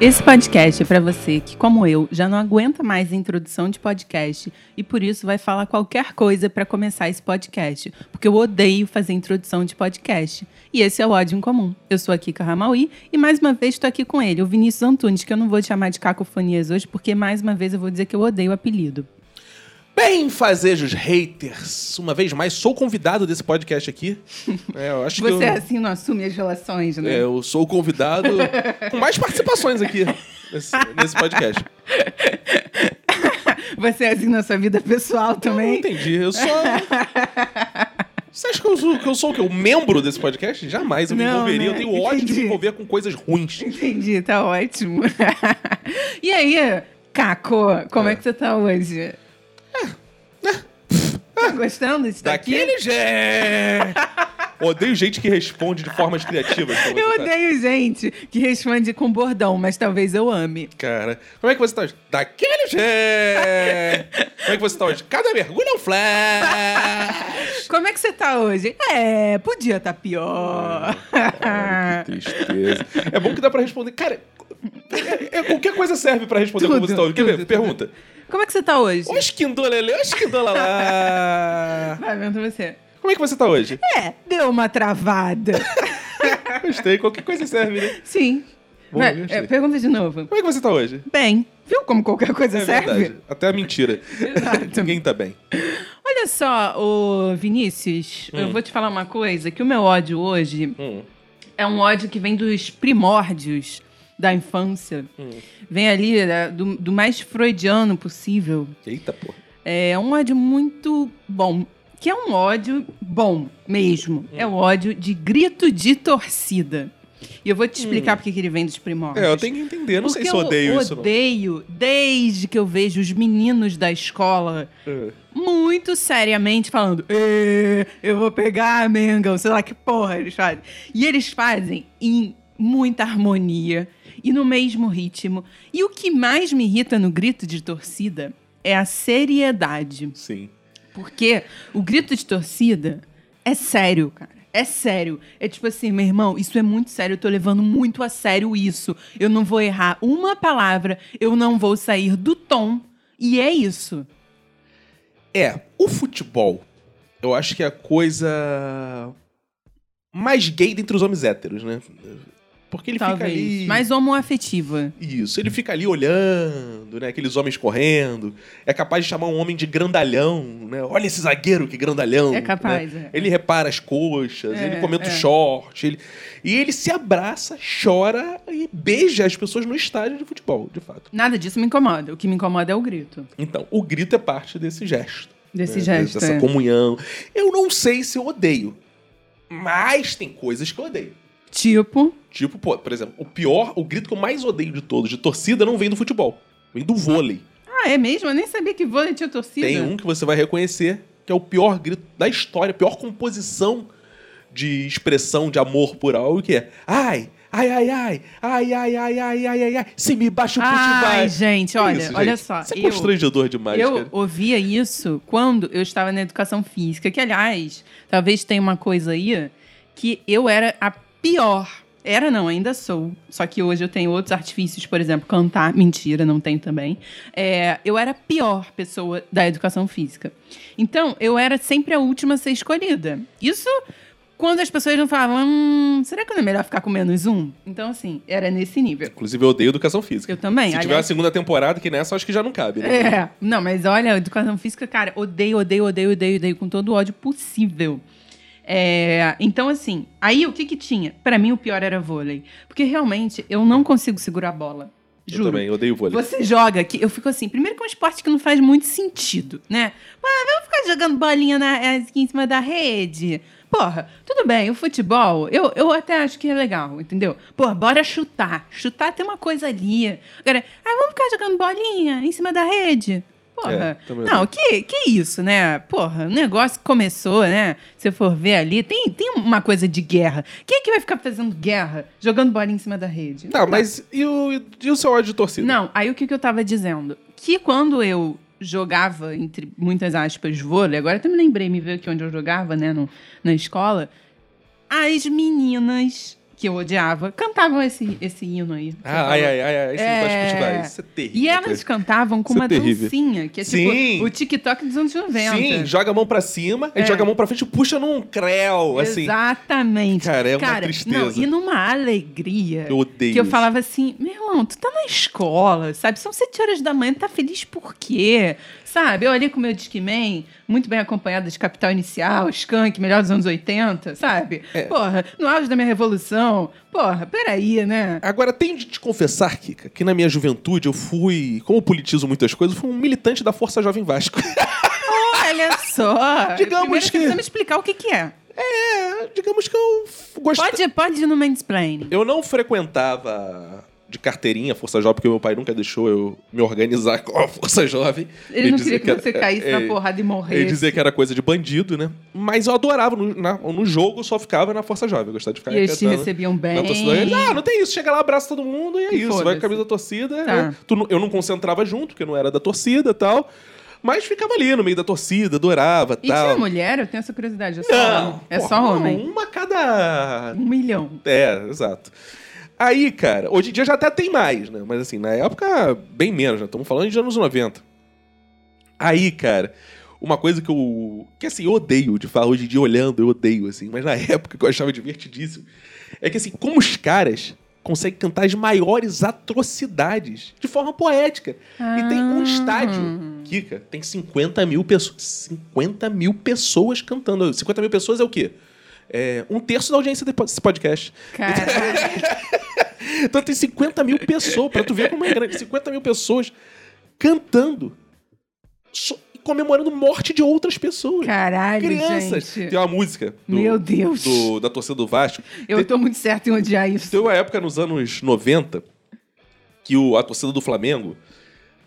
Esse podcast é para você que, como eu, já não aguenta mais a introdução de podcast e por isso vai falar qualquer coisa para começar esse podcast, porque eu odeio fazer introdução de podcast. E esse é o ódio em comum. Eu sou a Kika Ramauí e mais uma vez estou aqui com ele, o Vinícius Antunes, que eu não vou chamar de cacofonias hoje, porque mais uma vez eu vou dizer que eu odeio o apelido. Bem, fazejos haters, uma vez mais sou convidado desse podcast aqui. É, eu acho Você que eu, assim não assume as relações, né? É, eu sou o convidado com mais participações aqui nesse, nesse podcast. Você é assim na sua vida pessoal também? Eu não entendi, eu sou... Você acha que eu sou, que eu sou o quê? O membro desse podcast? Jamais eu me não, envolveria. Né? Eu tenho ódio Entendi. de me envolver com coisas ruins. Entendi, tá ótimo. e aí, Caco, como é, é que você tá hoje? Gostando de estar Daquele jeito! Odeio gente que responde de formas criativas. Eu tá. odeio gente que responde com bordão, mas talvez eu ame. Cara, como é que você tá hoje? Daquele jeito! como é que você tá hoje? Cada mergulho é um flash! Como é que você tá hoje? É, podia estar tá pior. Ah, que tristeza. É bom que dá pra responder. Cara, é, é, qualquer coisa serve pra responder tudo, como você tá hoje. Quer ver? Pergunta. Como é que você tá hoje? Oxquindolele, oxquindolalá. Vai, vendo você. Como é que você tá hoje? É, deu uma travada. Gostei, qualquer coisa serve, né? Sim. Bom, Vai, é, pergunta de novo. Como é que você tá hoje? Bem. Viu como qualquer coisa é serve? Verdade. Até a mentira. Ninguém tá bem. Olha só, o Vinícius, hum. eu vou te falar uma coisa, que o meu ódio hoje hum. é um ódio que vem dos primórdios da infância. Hum. Vem ali né, do, do, mais freudiano possível. Eita, pô. É um ódio muito bom. Que é um ódio bom mesmo. Hum. É o ódio de grito de torcida. E eu vou te explicar hum. porque que ele vem dos primórdios. É, eu tenho que entender. Não porque sei se eu odeio isso. Eu odeio desde que eu vejo os meninos da escola é. muito seriamente falando: eu vou pegar a Mengão, sei lá que porra eles fazem. E eles fazem em muita harmonia e no mesmo ritmo. E o que mais me irrita no grito de torcida é a seriedade. Sim. Porque o grito de torcida é sério, cara. É sério. É tipo assim, meu irmão, isso é muito sério. Eu tô levando muito a sério isso. Eu não vou errar uma palavra, eu não vou sair do tom. E é isso. É, o futebol, eu acho que é a coisa mais gay dentre os homens héteros, né? Porque ele Talvez. fica ali. Mais homoafetiva. Isso. Ele fica ali olhando, né? Aqueles homens correndo. É capaz de chamar um homem de grandalhão, né? Olha esse zagueiro, que grandalhão. É capaz, né? é. Ele repara as coxas, é, ele comenta é. o short. Ele... E ele se abraça, chora e beija as pessoas no estádio de futebol, de fato. Nada disso me incomoda. O que me incomoda é o grito. Então, o grito é parte desse gesto. Desse né? gesto. Dessa é. comunhão. Eu não sei se eu odeio. Mas tem coisas que eu odeio. Tipo. Tipo, pô, por exemplo, o pior, o grito que eu mais odeio de todos, de torcida, não vem do futebol. Vem do vôlei. Ah, é mesmo? Eu nem sabia que vôlei tinha torcida. Tem um que você vai reconhecer, que é o pior grito da história, a pior composição de expressão de amor por algo, que é ai, ai, ai, ai, ai, ai, ai, ai, ai, ai, ai, se me baixa o Ai, vai. gente, olha, isso, olha gente? só. Isso é eu, constrangedor demais, Eu cara. ouvia isso quando eu estava na educação física, que, aliás, talvez tenha uma coisa aí que eu era a pior era não, ainda sou. Só que hoje eu tenho outros artifícios, por exemplo, cantar. Mentira, não tenho também. É, eu era a pior pessoa da educação física. Então, eu era sempre a última a ser escolhida. Isso quando as pessoas não falavam, hum, será que não é melhor ficar com menos um? Então, assim, era nesse nível. Inclusive, eu odeio educação física. Eu também. Se aliás... tiver uma segunda temporada que nessa, acho que já não cabe, né? É. Não, mas olha, educação física, cara, odeio, odeio, odeio, odeio, odeio com todo o ódio possível. É, então, assim, aí o que que tinha? Para mim, o pior era vôlei. Porque realmente eu não consigo segurar a bola. Juro. Eu também, eu odeio vôlei. Você joga aqui, eu fico assim, primeiro que é um esporte que não faz muito sentido, né? Ah, vamos ficar jogando bolinha na, aqui em cima da rede. Porra, tudo bem, o futebol, eu, eu até acho que é legal, entendeu? Pô, bora chutar. Chutar tem uma coisa ali. Agora, ah, vamos ficar jogando bolinha em cima da rede. Porra. É, não, que, que isso, né? Porra, o negócio começou, né? Se for ver ali, tem, tem uma coisa de guerra. Quem é que vai ficar fazendo guerra, jogando bolinha em cima da rede? Não, mas e o, e o seu ódio de torcida? Não, aí o que, que eu tava dizendo? Que quando eu jogava, entre muitas aspas, vôlei, agora até me lembrei, me veio aqui onde eu jogava, né, no, na escola, as meninas que eu odiava, cantavam esse, esse hino aí. Ah, ai, ai, ai, ai, esse É. é... Isso é terrível. E elas cantavam com Isso é uma terrível. dancinha, que é Sim. tipo o TikTok dos anos 90. Sim, joga a mão pra cima, É. joga a mão pra frente e puxa num creu, assim. Exatamente. Cara, é uma tristeza. Não, e numa alegria. Eu odeio Que eu isso. falava assim, meu irmão, tu tá na escola, sabe? São sete horas da manhã, tá feliz por quê? Sabe? Eu ali com o meu Discman, muito bem acompanhada de Capital Inicial, Skank, melhor dos anos 80, sabe? É. Porra, no auge da minha revolução. Porra, peraí, né? Agora, tenho de te confessar, Kika, que na minha juventude eu fui, como eu politizo muitas coisas, eu fui um militante da Força Jovem Vasco. Olha só. Digamos Primeiro que- você precisa me explicar o que que é. é, digamos que eu gostava. Pode, pode ir no mansplaining. Eu não frequentava de carteirinha Força Jovem, porque meu pai nunca deixou eu me organizar com a Força Jovem. Ele não queria que você era- caísse é, na porrada e morresse. Ele dizia que era coisa de bandido, né? Mas eu adorava. No, na- no jogo eu só ficava na Força Jovem. Eu gostava de ficar E eles te recebiam bem. torcida. Eles, ah, não tem isso. Chega lá, abraça todo mundo e é isso. Vai com a camisa da torcida. Tá. Eu, tu não- eu não concentrava junto, porque eu não era da torcida e tal. Mas ficava ali no meio da torcida, adorava E tal. tinha mulher? Eu tenho essa curiosidade. É só, Não, homem. É porra, só não, homem. Uma a cada Um milhão. é, exato. Aí, cara, hoje em dia já até tem mais, né? Mas assim, na época, bem menos, né? Estamos falando de anos 90. Aí, cara, uma coisa que eu. Que assim, eu odeio de falar hoje em dia olhando, eu odeio, assim, mas na época que eu achava divertidíssimo. É que assim, como os caras conseguem cantar as maiores atrocidades de forma poética. E tem um Ah. estádio, Kika, tem 50 mil pessoas. 50 mil pessoas cantando. 50 mil pessoas é o quê? É um terço da audiência desse podcast. Caralho. Então tem 50 mil pessoas, pra tu ver como é grande, 50 mil pessoas cantando so- e comemorando morte de outras pessoas. Caralho, Crianças. gente. Tem uma música do- Meu Deus. do- da torcida do Vasco. Eu tô muito certo em odiar isso. Teve uma época nos anos 90 que o, a torcida do Flamengo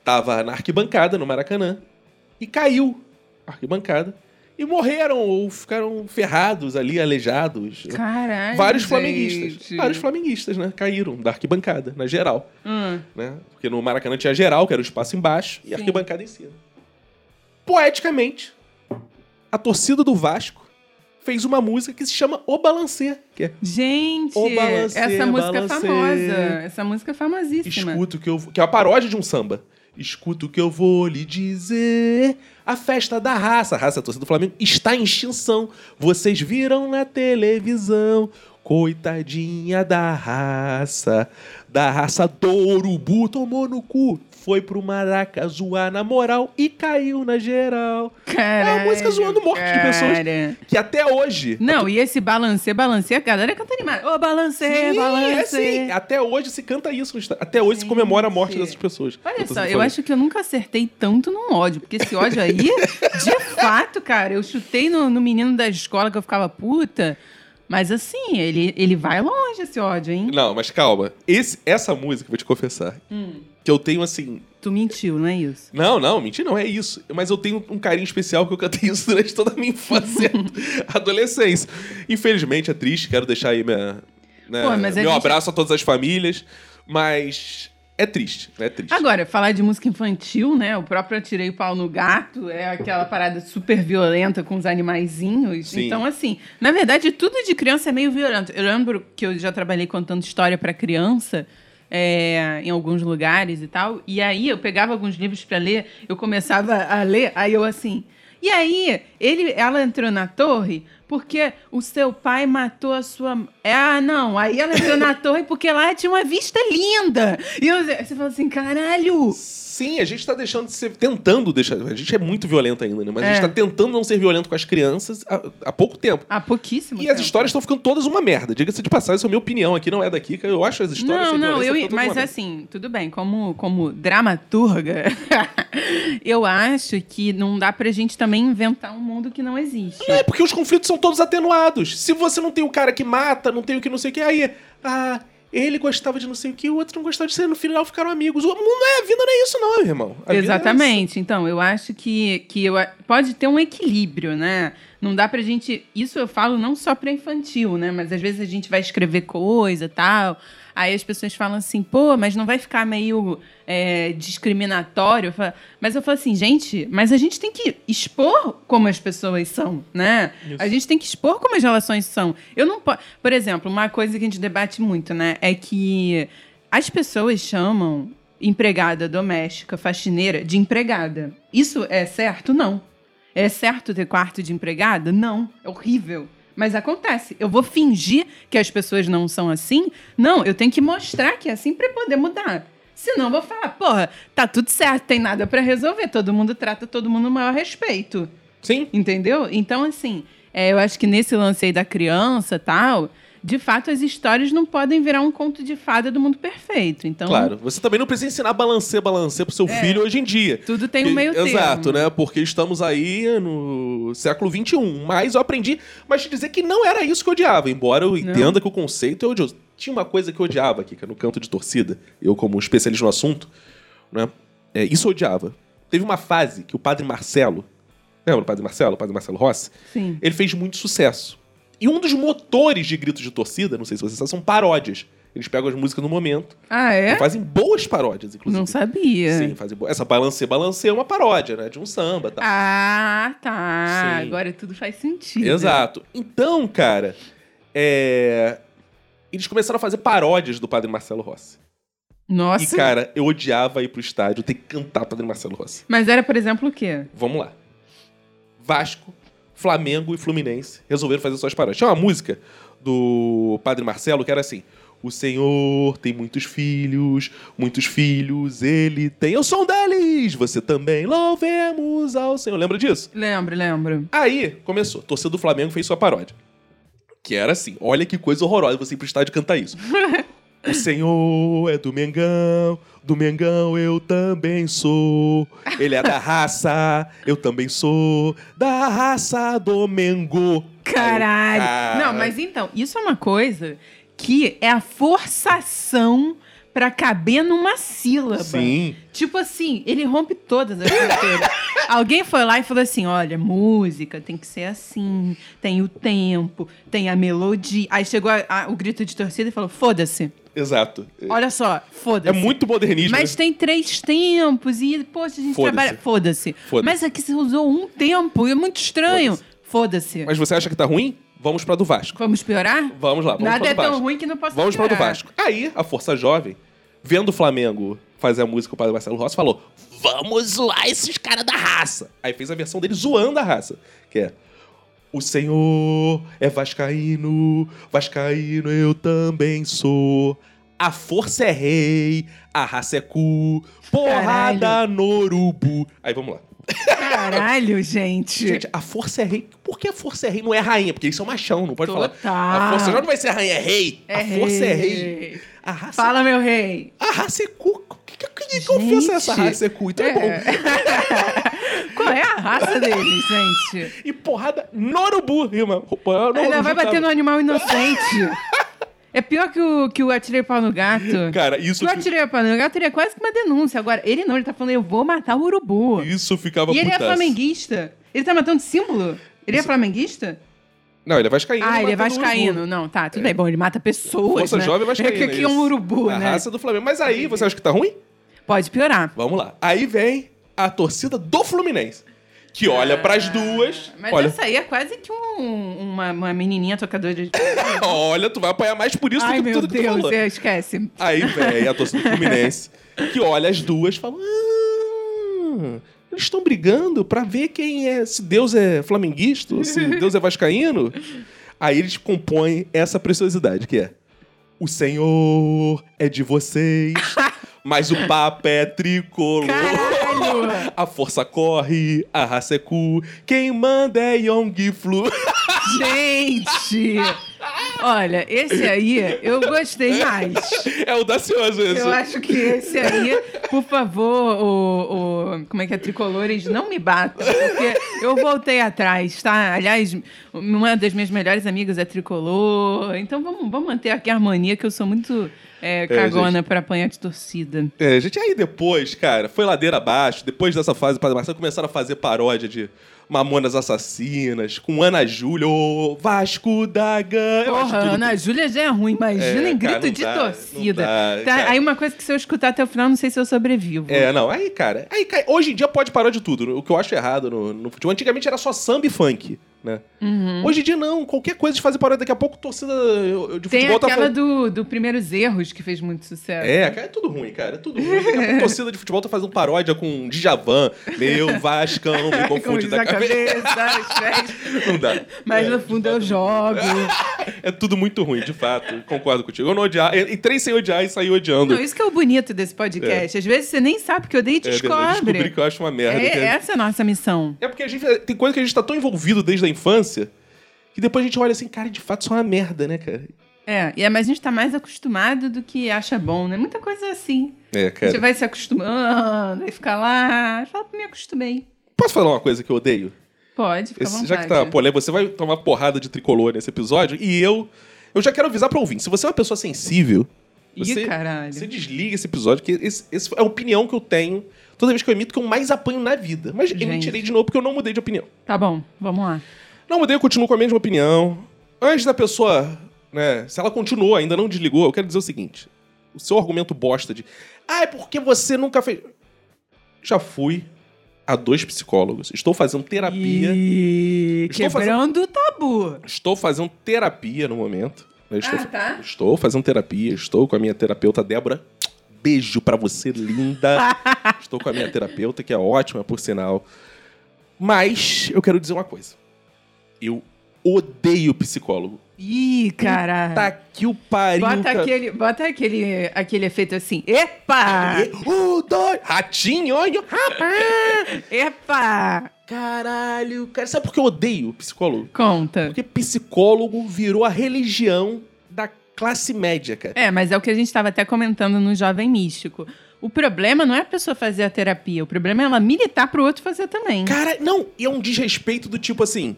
tava na arquibancada, no Maracanã, e caiu a arquibancada. E morreram ou ficaram ferrados ali, aleijados. Caralho. Vários gente. flamenguistas. Vários flamenguistas, né? Caíram da arquibancada, na geral. Hum. Né? Porque no Maracanã tinha geral, que era o espaço embaixo, e a arquibancada em cima. Poeticamente, a torcida do Vasco fez uma música que se chama O Balancê, que é Gente, balancê, essa música é balancê. famosa. Essa música é famosíssima. Escuta o que eu que é uma paródia de um samba. Escuta o que eu vou lhe dizer. A festa da raça, a raça torcida do Flamengo, está em extinção. Vocês viram na televisão. Coitadinha da raça, da raça do urubu, tomou no cu. Foi pro Maraca zoar na moral e caiu na geral. Caralho, é uma música zoando morte de pessoas. Que até hoje. Não, e esse balancê, balancê, a galera canta animado. Ô, balancê, Sim, balancê. é sim. Até hoje se canta isso. Até hoje se comemora a morte dessas pessoas. Olha Eu só, eu acho que eu nunca acertei tanto num ódio, porque esse ódio aí, de fato, cara, eu chutei no, no menino da escola que eu ficava puta, mas assim, ele, ele vai longe esse ódio, hein? Não, mas calma. Esse, essa música, vou te confessar, Hum. que eu tenho assim. Tu mentiu, não é isso? Não, não, mentira, não é isso. Mas eu tenho um carinho especial que eu cantei isso durante toda a minha infância adolescência. Infelizmente é triste, quero deixar aí minha, né, Pô, mas a meu gente- abraço a todas as famílias, mas é triste, é triste. Agora, falar de música infantil, né? O próprio Atirei o Pau no Gato é aquela parada super violenta com os animaizinhos. Sim. Então, assim, na verdade, tudo de criança é meio violento. Eu lembro que eu já trabalhei contando história pra criança. é, em alguns lugares e tal. E aí eu pegava alguns livros pra ler, eu começava a ler, aí eu assim. E aí, ele, ela entrou na torre porque o seu pai matou a sua. É, Ah, não. Aí ela entrou na torre porque lá tinha uma vista linda. E eu- você fala assim, caralho. Sim, a gente tá deixando de ser. tentando deixar. A gente é muito violento ainda, né? Mas a É. gente tá tentando não ser violento com as crianças há, há pouco tempo. Há pouquíssimo E as tempo. histórias estão ficando todas uma merda. Diga-se de passagem, essa é a minha opinião aqui, não é daqui, que eu acho as histórias Não, não, eu, mas assim, tudo bem, como, como dramaturga, eu acho que não dá pra gente também inventar um mundo que não existe. Não é porque os conflitos são todos atenuados. Se você não tem o cara que mata, não tem o que não sei o que, aí. Ah, ele gostava de não sei o que, o outro não gostava de ser, no final ficaram amigos. O mundo é, a vida não é isso, não, meu irmão. A é Exatamente. Então, eu acho que, que eu, pode ter um equilíbrio, né? Não dá pra gente. Isso eu falo não só pra infantil, né? Mas às vezes a gente vai escrever coisa tal. Aí as pessoas falam assim, pô, mas não vai ficar meio é, discriminatório? Mas eu falo assim, gente, mas a gente tem que expor como as pessoas são, né? A gente tem que expor como as relações são. Eu não posso. Por exemplo, uma coisa que a gente debate muito, né? É que as pessoas chamam empregada doméstica, faxineira, de empregada. Isso é certo? Não. É certo ter quarto de empregada? Não. É horrível. Mas acontece. Eu vou fingir que as pessoas não são assim? Não, eu tenho que mostrar que é assim pra poder mudar. Senão eu vou falar, porra, tá tudo certo, tem nada pra resolver. Todo mundo trata todo mundo no maior respeito. Sim. Entendeu? Então, assim, é, eu acho que nesse lance aí da criança tal, de fato, as histórias não podem virar um conto de fada do mundo perfeito. Então, Claro. Você também não precisa ensinar balancê, balancê pro seu filho hoje em dia. tudo tem um meio termo. Exato, né? Porque estamos aí no século XXI. Mas eu aprendi, mas te dizer que não era isso que eu odiava, embora eu entenda que o conceito é odioso. Tinha uma coisa que eu odiava aqui, que é no canto de torcida, eu como especialista no assunto, né? É, isso eu odiava. Teve uma fase que o padre Marcelo, lembra o padre Marcelo, o padre Marcelo Rossi? Sim. Ele fez muito sucesso. E um dos motores de gritos de torcida, não sei se vocês sabem, são paródias. Eles pegam as músicas no momento Ah, é? e fazem boas paródias, inclusive. Não sabia. Sim, fazem bo... Essa Balancê Balancê é uma paródia, né? De um samba, tá? Ah, tá. Sim. Agora tudo faz sentido. Exato. Então, cara, é... eles começaram a fazer paródias do Padre Marcelo Rossi. Nossa. E, cara, eu odiava ir pro estádio ter que cantar Padre Marcelo Rossi. Mas era, por exemplo, o quê? Vamos lá. Vasco, Flamengo e Fluminense resolveram fazer suas paródias. Tinha uma música do Padre Marcelo que era assim: O Senhor tem muitos filhos, muitos filhos ele tem. Eu sou um deles, você também. Louvemos ao Senhor. Lembra disso? Lembro, lembro. Aí começou. Torcida do Flamengo fez sua paródia. Que era assim: olha que coisa horrorosa você ir pro estádio cantar isso. O Senhor é do Mengão, do Mengão eu também sou. Ele é da raça, eu também sou. Da raça do Mengo. Caralho. Cara. Não, mas então, isso é uma coisa que é a forçação pra caber numa sílaba. Sim. Tipo assim, ele rompe todas as fronteiras. Alguém foi lá e falou assim: olha, música tem que ser assim, tem o tempo, tem a melodia. Aí chegou a- a- o grito de torcida e falou: foda-se. Exato. Olha só, É foda-se. muito modernismo. Mas né? tem três tempos e, poxa, a gente Foda-se. trabalha. Foda-se. Foda-se. Mas aqui você usou um tempo e é muito estranho. Foda-se. Mas você acha que tá ruim? Vamos pra do Vasco. Vamos piorar? Vamos lá, vamos Nada pra é do Vasco. tão ruim que não possa Vamos para piorar. do Vasco. Aí, a Força Jovem, vendo o Flamengo fazer a música com o Padre Marcelo Rossi, falou: Vamos zoar esses caras da raça. Aí fez a versão dele zoando a raça, que é. O Senhor é Vascaíno, Vascaíno eu também sou. A força é rei, a raça é cu, porrada no urubu. Aí vamos lá. Caralho, gente. Gente, a força é rei. Por que a força é rei não é rainha? Porque eles são machão, não pode falar. Total. A força já não vai ser rainha, é rei. É a força é rei. rei. A raça, Fala, meu rei. a raça é cu. Que, que, que, ofensa é essa raça é cu? Então é, bom. Qual é a raça deles, gente? E porrada no urubu, rima. Ainda vai bater no animal inocente. É pior que o, que o atirei pau no gato. Cara, isso, o fi- atirei pau no gato teria quase que uma denúncia. Agora, ele não, ele tá falando, eu vou matar o urubu. isso ficava E ele é flamenguista. Ele tá matando símbolo? Ele é flamenguista? Não, ele é vascaíno. Ah, ele é vascaíno. Não, tá, tudo bem. Bom, ele mata pessoas, Força né? jovem é vascaína. É que aqui é um isso. urubu, a né? raça do Flamengo. Mas aí, você acha que tá ruim? Pode piorar. Vamos lá. Aí vem a torcida do Fluminense. Que olha pras duas. Ah, Mas olha, essa aí é quase que um- uma, uma menininha tocadora de... olha, tu vai apanhar mais por isso Ai, do que meu tudo que tu Deus, falou. é, esquece. Aí vem a torcida do Fluminense, que olha as duas e fala: "Ah, eles estão brigando pra ver quem é, se Deus é flamenguista ou se Deus é vascaíno. Aí eles compõem essa preciosidade, que é: O Senhor é de vocês, mas o papo é tricolor. Caralho! A força corre, a raça é cu, quem manda é Yong Flu. Gente! Olha, esse aí eu gostei mais. É audacioso isso. Eu acho que esse aí, por favor, o, o- como é que é, tricolores, não me batam, porque eu voltei atrás, tá? Aliás, uma das minhas melhores amigas é tricolor, então vamos, vamos manter aqui a harmonia, que eu sou muito é, cagona pra apanhar de torcida. É, gente, aí depois, cara, foi ladeira abaixo. Depois dessa fase, Marcelo começaram a fazer paródia de Mamonas Assassinas, com Ana Júlia, ô Vasco da Gama. Porra, Ana Júlia já é ruim, imagina É, em cara, grito não de dá, torcida. dá, Tá, cara. aí uma coisa que se eu escutar até o final, não sei se eu sobrevivo. É, não, aí, cara, aí, cai- hoje em dia pode parar de tudo. O que eu acho errado no, no futebol. Antigamente era só samba e funk, né? Uhum. Hoje em dia não, qualquer coisa de fazer paródia. Daqui a pouco torcida de Tem futebol tá aquela do, do Primeiros Erros, que fez muito sucesso. É, cara, é tudo ruim, cara. É tudo ruim. Daqui a pouco torcida de futebol tá fazendo paródia com Djavan. Meu Vascão, me confunde da a cabeça. Não dá. Mas É, no fundo eu jogo. É tudo muito ruim, de fato. Concordo contigo. Eu não odiar. Entrei sem odiar e saí odiando. Não, isso que é o bonito desse podcast. Às vezes você nem sabe que eu odeio e é verdade. descobre. Descobri que eu acho uma merda. É, é- essa é a nossa missão. É porque a gente tem coisa que a gente tá tão envolvido desde a infância que depois a gente olha assim, cara, de fato isso é uma merda, né, cara? É, e é, mas a gente tá mais acostumado do que acha bom, né? Muita coisa assim. É, A cara. gente vai se acostumando, vai ficar lá. Fala, me acostumei. Posso falar uma coisa que eu odeio? Pode, fica Esse- já que tá polêmico, você vai tomar porrada de tricolor nesse episódio e eu. Eu já quero avisar pra ouvir. Se você é uma pessoa sensível, Ih, você, caralho. você desliga esse episódio, que esse, esse é a opinião que eu tenho toda vez que eu emito que eu mais apanho na vida. Mas eu Gente. emitirei de novo porque eu não mudei de opinião. Tá bom, vamos lá. Não mudei, eu continuo com a mesma opinião. Antes da pessoa, né, se ela continuou, ainda não desligou, eu quero dizer o seguinte: o seu argumento bosta de, ah, é porque você nunca fez. Já fui a dois psicólogos, estou fazendo terapia. E... Estou Quebrando o tabu. Estou fazendo terapia no momento. Eu estou, Ah, tá. estou fazendo terapia, estou com a minha terapeuta Débora. Beijo pra você, linda. estou com a minha terapeuta, que é ótima, por sinal. Mas eu quero dizer uma coisa. Eu odeio psicólogo. Ih, caralho. Tá que o pariu. Bota, cara. aquele, bota aquele, aquele efeito assim. Epa! Um, dois. Ratinho, olha. Rapaz. Epa! Caralho, cara. Sabe por que eu odeio psicólogo? Conta. Porque psicólogo virou a religião da classe média, cara. É, mas é o que a gente estava até comentando no Jovem Místico. O problema não é a pessoa fazer a terapia, o problema é ela militar pro outro fazer também. Cara, não, e é um desrespeito do tipo assim.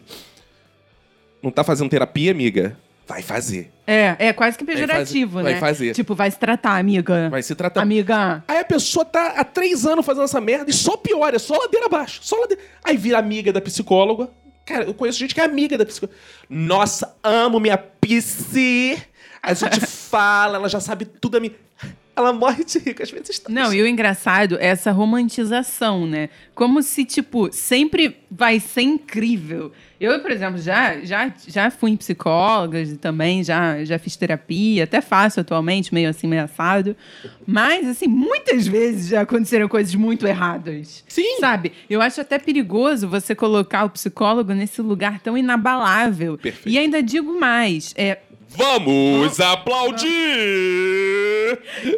Não tá fazendo terapia, amiga? Vai fazer. É, é quase que pejorativo, Vai né? fazer- vai fazer. Tipo, vai se tratar, amiga. Vai se tratar. Amiga. Aí a pessoa tá há três anos fazendo essa merda e só piora, é só ladeira abaixo. Só ladeira. Aí vira amiga da psicóloga. Cara, eu conheço gente que é amiga da psicóloga. Nossa, amo minha psi. A gente fala, ela já sabe tudo a mim. Ela morre de rico, às vezes tá. Não, e o engraçado é essa romantização, né? Como se, tipo, sempre vai ser incrível. Eu, por exemplo, já, já, já fui em psicólogas e também já, já fiz terapia, até faço atualmente, meio assim, meio assado. Mas, assim, muitas vezes já aconteceram coisas muito erradas. Sim. Sabe? Eu acho até perigoso você colocar o psicólogo nesse lugar tão inabalável. Perfeito. E ainda digo mais, é, Vamos aplaudir!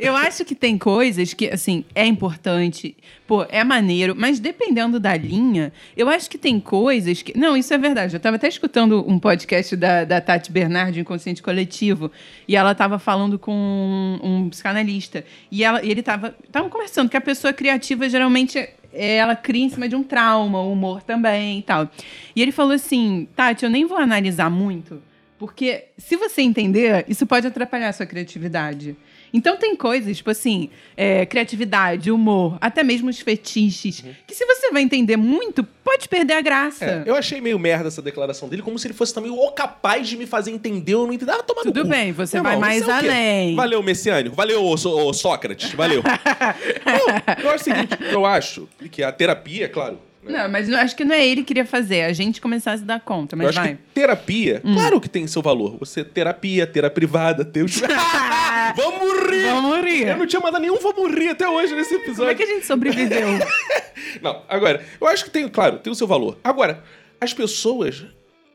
Eu acho que tem coisas que, assim, é importante, pô, é maneiro, mas dependendo da linha, eu acho que tem coisas que. Não, isso é verdade. Eu tava até escutando um podcast da, da Tati Bernardi, Inconsciente Coletivo, e ela tava falando com um, um psicanalista. E, ela, e ele tava. Estavam conversando que a pessoa criativa geralmente. Ela cria em cima de um trauma, humor também e tal. E ele falou assim: Tati, eu nem vou analisar muito, porque se você entender, isso pode atrapalhar a sua criatividade. Então tem coisas, tipo assim, é, criatividade, humor, até mesmo os fetiches, que se você vai entender muito, pode perder a graça. É, eu achei meio merda essa declaração dele, como se ele fosse também o capaz de me fazer entender ou não entender. Ah, toma no Tudo bem, você Meu vai irmão, mais você é além. Valeu, Messiânico. Valeu, ô, ô, Sócrates. Valeu. não, eu acho o seguinte, eu acho que a terapia, claro. Né? Não, mas eu acho que não é ele que queria fazer, é a gente começar a se dar conta, eu mas acho vai. Hum. que terapia, claro que tem seu valor. Você terapia, ter a privada, os... vamos rir! Vamos rir. Eu não tinha mandado nenhum vamos rir até hoje nesse episódio. Como é que a gente sobreviveu? Não, agora, eu acho que tem, claro, tem o seu valor. Agora, as pessoas,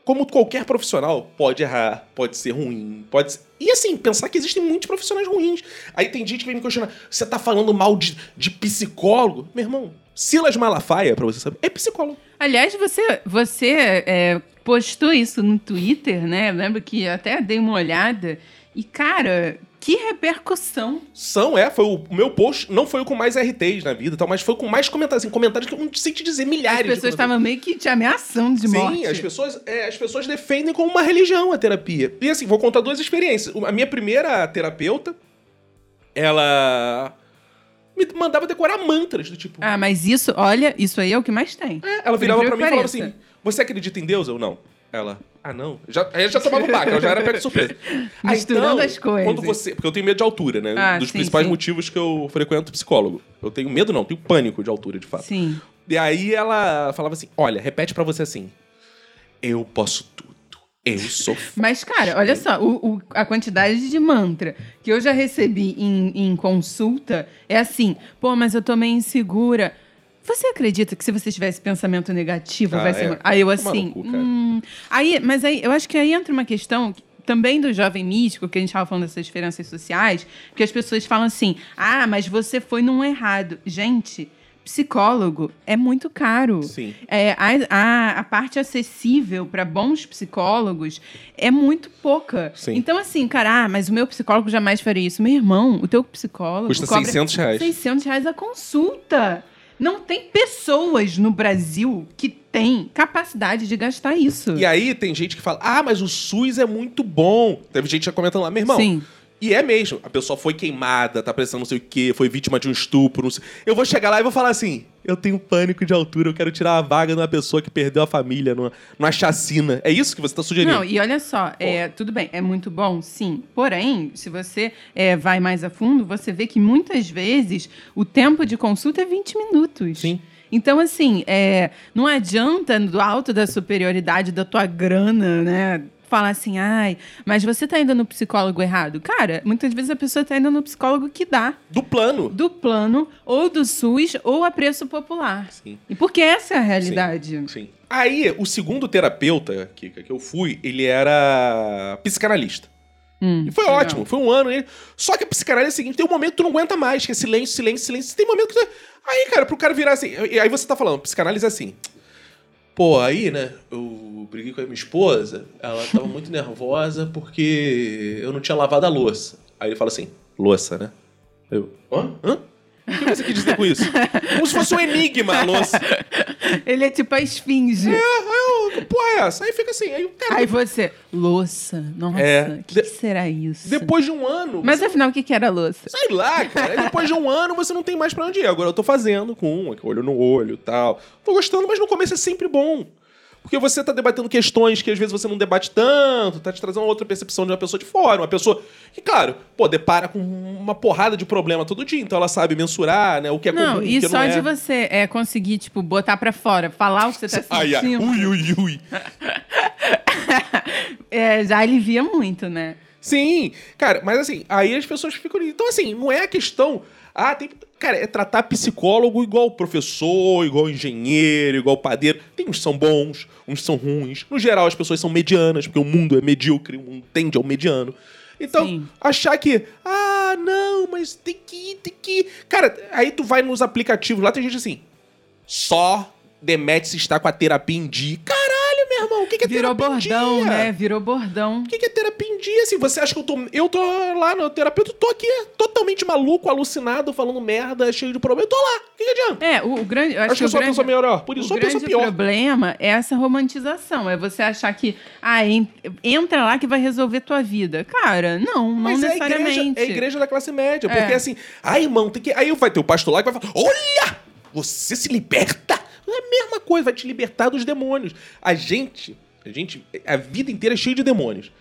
como qualquer profissional, pode errar, pode ser ruim, pode ser... E assim, pensar que existem muitos profissionais ruins. Aí tem gente que vem me questionar, você tá falando mal de, de psicólogo? Meu irmão, Silas Malafaia, pra você saber, é psicólogo. Aliás, você, você é, postou isso no Twitter, né? Eu lembro que eu até dei uma olhada. E, cara, que repercussão. São, é, foi o, o meu post, não foi o com mais RTs na vida, e tal, mas foi com mais comentários, assim, comentários que eu não sei te dizer, As milhares de pessoas estavam meio que te ameaçando de Sim, morte. as pessoas, é, as pessoas defendem como uma religião a terapia. E assim, vou contar duas experiências. A minha primeira terapeuta, ela me mandava decorar mantras do tipo. Ah, mas isso, olha, isso aí é o que mais tem. É, ela virava pra mim e falava assim: Você acredita em Deus? Eu não. Ela, ah, não. Já, aí eu já tomava um baque, ela já era pega de surpresa. Ah, Misturando as coisas. Quando você. Porque eu tenho medo de altura, né? Ah, Dos sim, principais sim. motivos que eu frequento psicólogo. Eu tenho medo, não, tenho pânico de altura, de fato. Sim. E aí ela falava assim: Olha, repete pra você assim. Eu posso tudo. Eu sou foda." Mas, cara, olha só, o, o- a quantidade de mantra que eu já recebi em, em consulta é assim, pô, mas eu tô meio insegura. Você acredita que se você tivesse pensamento negativo, Ah, vai ser. é. Aí eu assim. cara. hum, aí, mas aí eu acho que aí entra uma questão que- também do jovem místico, que a gente tava falando dessas diferenças sociais, que as pessoas falam assim: ah, mas você foi num errado. Gente, psicólogo é muito caro. Sim. É, a, a, a parte acessível para bons psicólogos é muito pouca. Sim. Então, assim, cara, ah, mas o meu psicólogo jamais faria isso. Meu irmão, o teu psicólogo. Custa cobra 600 reais. 600 reais a consulta. Não tem pessoas no Brasil que têm capacidade de gastar isso. E aí tem gente que fala: Ah, mas o SUS é muito bom. Teve gente já comentando lá, meu irmão. Sim. E é mesmo. A pessoa foi queimada, tá precisando não sei o quê, foi vítima de um estupro. Não sei. Eu vou chegar lá e vou falar assim: eu tenho pânico de altura, eu quero tirar a vaga de uma pessoa que perdeu a família numa, numa chacina. É isso que você tá sugerindo? Não, e olha só, é, tudo bem, é muito bom, sim. Porém, se você é, vai mais a fundo, você vê que muitas vezes o tempo de consulta é 20 minutos. Sim. Então, assim, é, não adianta, do alto da superioridade da tua grana, né? Falar assim, ai, mas você tá indo no psicólogo errado. Cara, muitas vezes a pessoa tá indo no psicólogo que dá. Do plano. Do plano, ou do SUS, ou a preço popular. Sim. E porque essa é a realidade. Sim. Aí, o segundo terapeuta Kika, que eu fui, ele era psicanalista. Hum, E foi legal. ótimo, foi um ano. ele- Só que a psicanálise é o seguinte: tem um momento que tu não aguenta mais, que é silêncio, silêncio, silêncio. Tem momento que tu. Aí, cara, pro cara virar assim. E aí você tá falando, psicanálise é assim. Pô, aí, né, eu briguei com a minha esposa, ela tava muito nervosa porque eu não tinha lavado a louça. Aí ele fala assim: louça, né? Eu, hã? Hã? O que você quis dizer com isso? Como se fosse um enigma a louça. Ele é tipo a esfinge. É, eu, que porra é essa? Aí fica assim, aí o cara. Aí você, louça, nossa, É, o que, de- que será isso? Depois de um ano. Mas você- afinal, o que, que era louça? Sei lá, cara. Aí depois de um ano você não tem mais pra onde ir. Agora eu tô fazendo com um, olho no olho e tal. Tô gostando, mas no começo é sempre bom. Porque você tá debatendo questões que às vezes você não debate tanto, tá te trazendo uma outra percepção de uma pessoa de fora. Uma pessoa que, claro, pô, depara com uma porrada de problema todo dia. Então ela sabe mensurar, né? O que é Não, comum, o e que só não é. de você é, conseguir, tipo, botar pra fora, falar o que você tá Ai, ai, sentindo, ui, ui, ui. é, já alivia muito, né? Sim, cara, mas assim, aí as pessoas ficam. Então, assim, não é a questão. Ah, tem. Cara, é tratar psicólogo igual professor, igual engenheiro, igual padeiro. Tem uns que são bons, uns que são ruins. No geral, as pessoas são medianas, porque o mundo é medíocre, o mundo tende ao mediano. Então, Sim. achar que, ah, não, mas tem que ir, tem que ir. Cara, aí tu vai nos aplicativos, lá tem gente assim, só Demet se está com a terapia em dia. Caralho, meu irmão, o que, que é Virou terapia bordão, né? Virou bordão. O que que é terapia em dia? Assim, você acha que eu tô. Eu tô lá no terapeuta, tô aqui totalmente maluco, alucinado, falando merda, cheio de problema. Eu tô lá. O que, que adianta? É, o, o grande. Acho, Acho que eu o sou a grande, pessoa melhor. Por isso, o sou pessoa pior. problema é essa romantização. É você achar que, ah, en- entra lá que vai resolver tua vida. Cara, não, não Mas é a, igreja, necessariamente. é a igreja da classe média. É. Porque assim, ai, irmão, tem que. Aí vai ter o pastor lá que vai falar: olha! Você se liberta! É a mesma coisa, vai te libertar dos demônios. A gente, a gente, a vida inteira é cheia de demônios.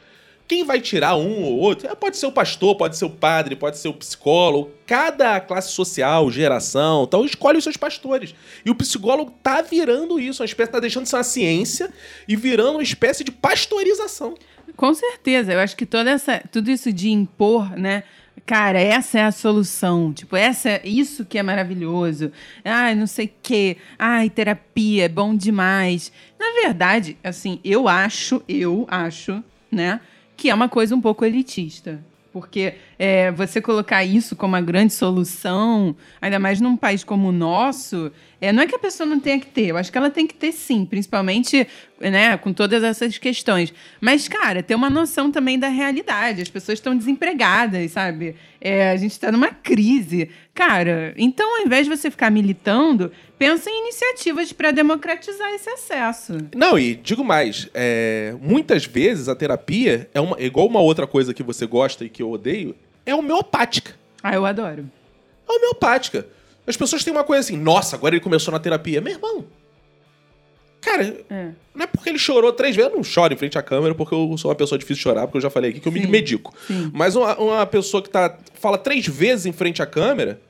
Quem vai tirar um ou outro? É, Pode ser o pastor, pode ser o padre, pode ser o psicólogo. Cada classe social, geração, então escolhe os seus pastores. E o psicólogo tá virando isso, uma espécie, tá deixando de ser uma ciência e virando uma espécie de pastorização. Com certeza. Eu acho que toda essa, tudo isso de impor, né? Cara, essa é a solução. Tipo, essa é isso que é maravilhoso. Ai, não sei o quê. Ai, terapia é bom demais. Na verdade, assim, eu acho, eu acho, né, que é uma coisa um pouco elitista. Porque é, você colocar isso como a grande solução, ainda mais num país como o nosso, é, não é que a pessoa não tenha que ter, eu acho que ela tem que ter sim, principalmente né, com todas essas questões. Mas, cara, ter uma noção também da realidade. As pessoas estão desempregadas, sabe? É, a gente está numa crise. Cara, então ao invés de você ficar militando, pensa em iniciativas para democratizar esse acesso. Não, e digo mais, é, muitas vezes a terapia é uma, igual uma outra coisa que você gosta e que eu odeio, é homeopática. Ah, eu adoro. É homeopática. As pessoas têm uma coisa assim, nossa, agora ele começou na terapia. Meu irmão. Cara, É. não é porque ele chorou três vezes. Eu não choro em frente à câmera, porque eu sou uma pessoa difícil de chorar, porque eu já falei aqui que eu me Sim, medico. sim. Mas uma, uma pessoa que tá, fala três vezes em frente à câmera,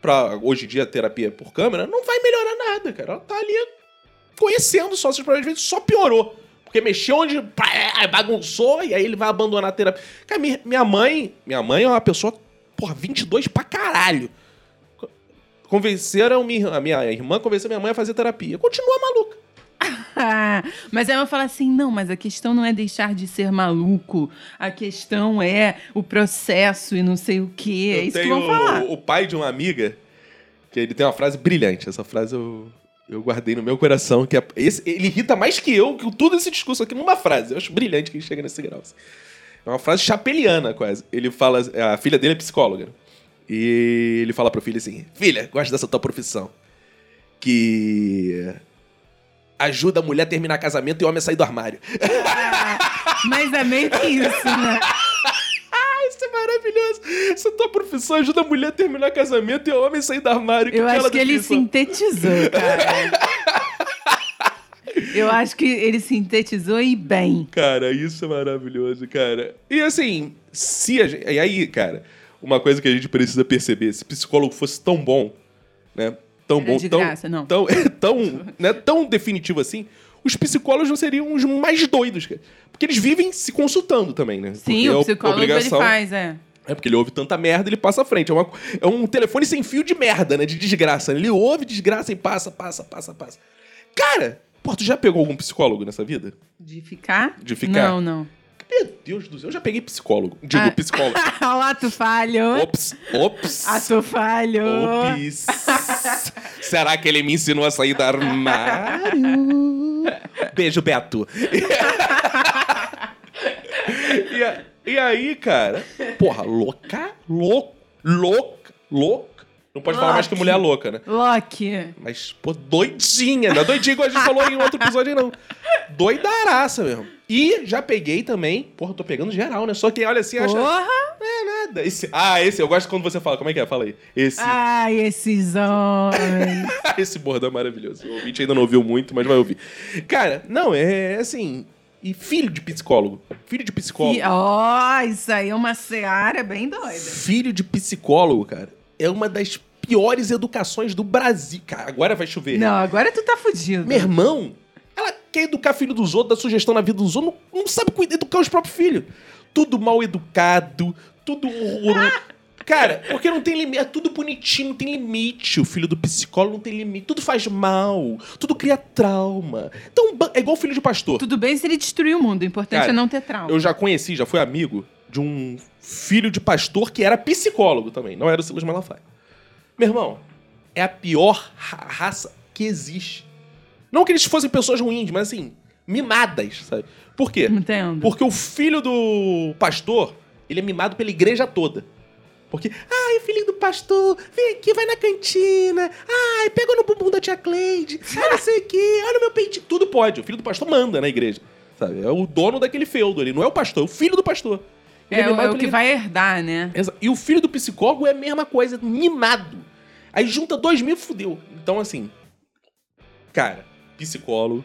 pra hoje em dia terapia por câmera, não vai melhorar nada, cara. Ela tá ali conhecendo só problemas, às vezes só piorou. Porque mexeu onde bagunçou e aí ele vai abandonar a terapia. Cara, minha, mãe, minha mãe é uma pessoa, porra, 22 pra caralho. Co- Convenceram minha, a minha irmã, convenceu minha mãe a fazer terapia. Continua maluca. Mas aí eu falo assim, não, mas a questão não é deixar de ser maluco. A questão é o processo e não sei o quê. É Eu isso que vão falar. o, o pai de uma amiga, que ele tem uma frase brilhante. Essa frase eu, eu guardei no meu coração. Que é, esse, ele irrita mais que eu, que tudo esse discurso aqui numa frase. Eu acho brilhante que ele chega nesse grau. assim. É uma frase chapeliana, quase. Ele fala. A filha dele é psicóloga. E ele fala pra filha assim: Filha, gosto dessa tua profissão. Que. Ajuda a mulher a terminar casamento e o homem a sair do armário. Mas é meio que isso, né? Maravilhoso. Essa tua profissão ajuda a mulher a terminar casamento e o homem sair do armário. Eu bela acho que ele sintetizou, cara. Eu acho que ele sintetizou e bem. Cara, isso é maravilhoso, cara. E assim, se a gente. E aí, cara, uma coisa que a gente precisa perceber: se psicólogo fosse tão bom, né? Tão bom, de tão, graça, não. Tão, tão, né, tão definitivo assim, os psicólogos não seriam os mais doidos, cara. Porque eles vivem se consultando também, né? Sim, Porque o é psicólogo ele obrigação- faz, é. É porque ele ouve tanta merda, ele passa à frente. É, uma- é um telefone sem fio de merda, né? De desgraça. Ele ouve desgraça e passa, passa, passa, passa. Cara, pô, tu já pegou algum psicólogo nessa vida? De ficar? De ficar? Não, não. Meu Deus do céu, eu já peguei psicólogo. Digo, Ah. psicólogo. Olá, tu falhou. Ops, ops. Ah, tu falhou. Ops. Será que ele me ensinou a sair do armário? Beijo, Beto. e, a- e aí, cara, porra, louca, louca, louca, louca. Não pode falar mais que Loki. mulher louca, né? Loki. Mas, pô, doidinha, não é doidinha igual a gente falou em outro episódio, não. Doidaraça mesmo. E já peguei também. Porra, eu tô pegando geral, né? Só que olha assim, acha. Porra. É nada. Esse, ah, esse, eu gosto quando você fala. Como é que é? Fala aí. Esse. Ai, esses homens. esse bordão é maravilhoso. O ouvinte ainda não ouviu muito, mas vai ouvir. Cara, não, é assim. E filho de psicólogo. Filho de psicólogo. Ó, isso aí é uma seara bem doida. Filho de psicólogo, cara, é uma das piores educações do Brasil. Cara, agora vai chover. Não, agora tu tá fudido. Meu irmão, ela quer educar filho dos outros, dar sugestão na vida dos outros, não, não sabe educar os próprios filhos. Tudo mal educado, tudo horroroso. Cara, porque não tem limite, é tudo bonitinho, não tem limite. O filho do psicólogo não tem limite. Tudo faz mal, tudo cria trauma. Então, é igual filho de pastor. Tudo bem se ele destruir o mundo. O importante Cara, é não ter trauma. Eu já conheci, já fui amigo de um filho de pastor que era psicólogo também, não era o Silas Malafaia. Meu irmão, é a pior ra- raça que existe. Não que eles fossem pessoas ruins, mas assim, mimadas, sabe? Por quê? Entendo. Porque o filho do pastor, ele é mimado pela igreja toda. Porque, ai, filhinho do pastor, vem aqui, vai na cantina. Ai, pega no bumbum da tia Cleide. Ai, não sei o quê, olha o meu peitinho. Tudo pode. O filho do pastor manda na igreja. Sabe? É o dono daquele feudo ali. Não é o pastor, é o filho do pastor. Ele É, o- mimado é o que igreja. vai herdar, né? E o filho do psicólogo é a mesma coisa, mimado. Aí junta dois mil, fudeu. Então, assim, cara, psicólogo.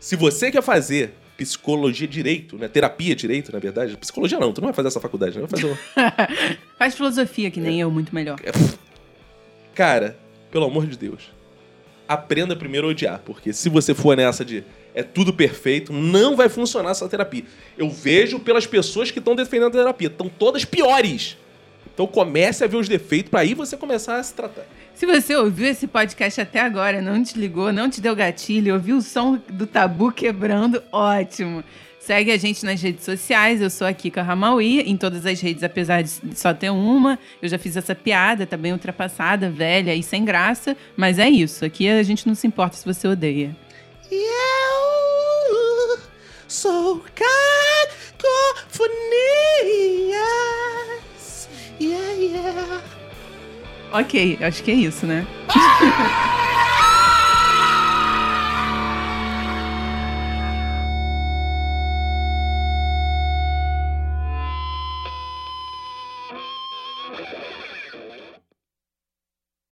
Se você quer fazer psicologia direito, né? Terapia direito, na verdade. Psicologia não, tu não vai fazer essa faculdade, né? Vai fazer. Faz filosofia, que nem eu, muito melhor. Cara, pelo amor de Deus. Aprenda primeiro a odiar, porque se você for nessa de é tudo perfeito, não vai funcionar essa terapia. Eu vejo pelas pessoas que estão defendendo a terapia, estão todas piores. Então comece a ver os defeitos pra aí você começar a se tratar. Se você ouviu esse podcast até agora, não te ligou, não te deu gatilho, ouviu o som do tabu quebrando, ótimo. Segue a gente nas redes sociais, eu sou a Kika Ramaui, em todas as redes, apesar de só ter uma. Eu já fiz essa piada, tá bem ultrapassada, velha e sem graça, mas é isso. Aqui a gente não se importa se você odeia. Eu sou cacofonias. Yeah, yeah. Ok, acho que é isso, né?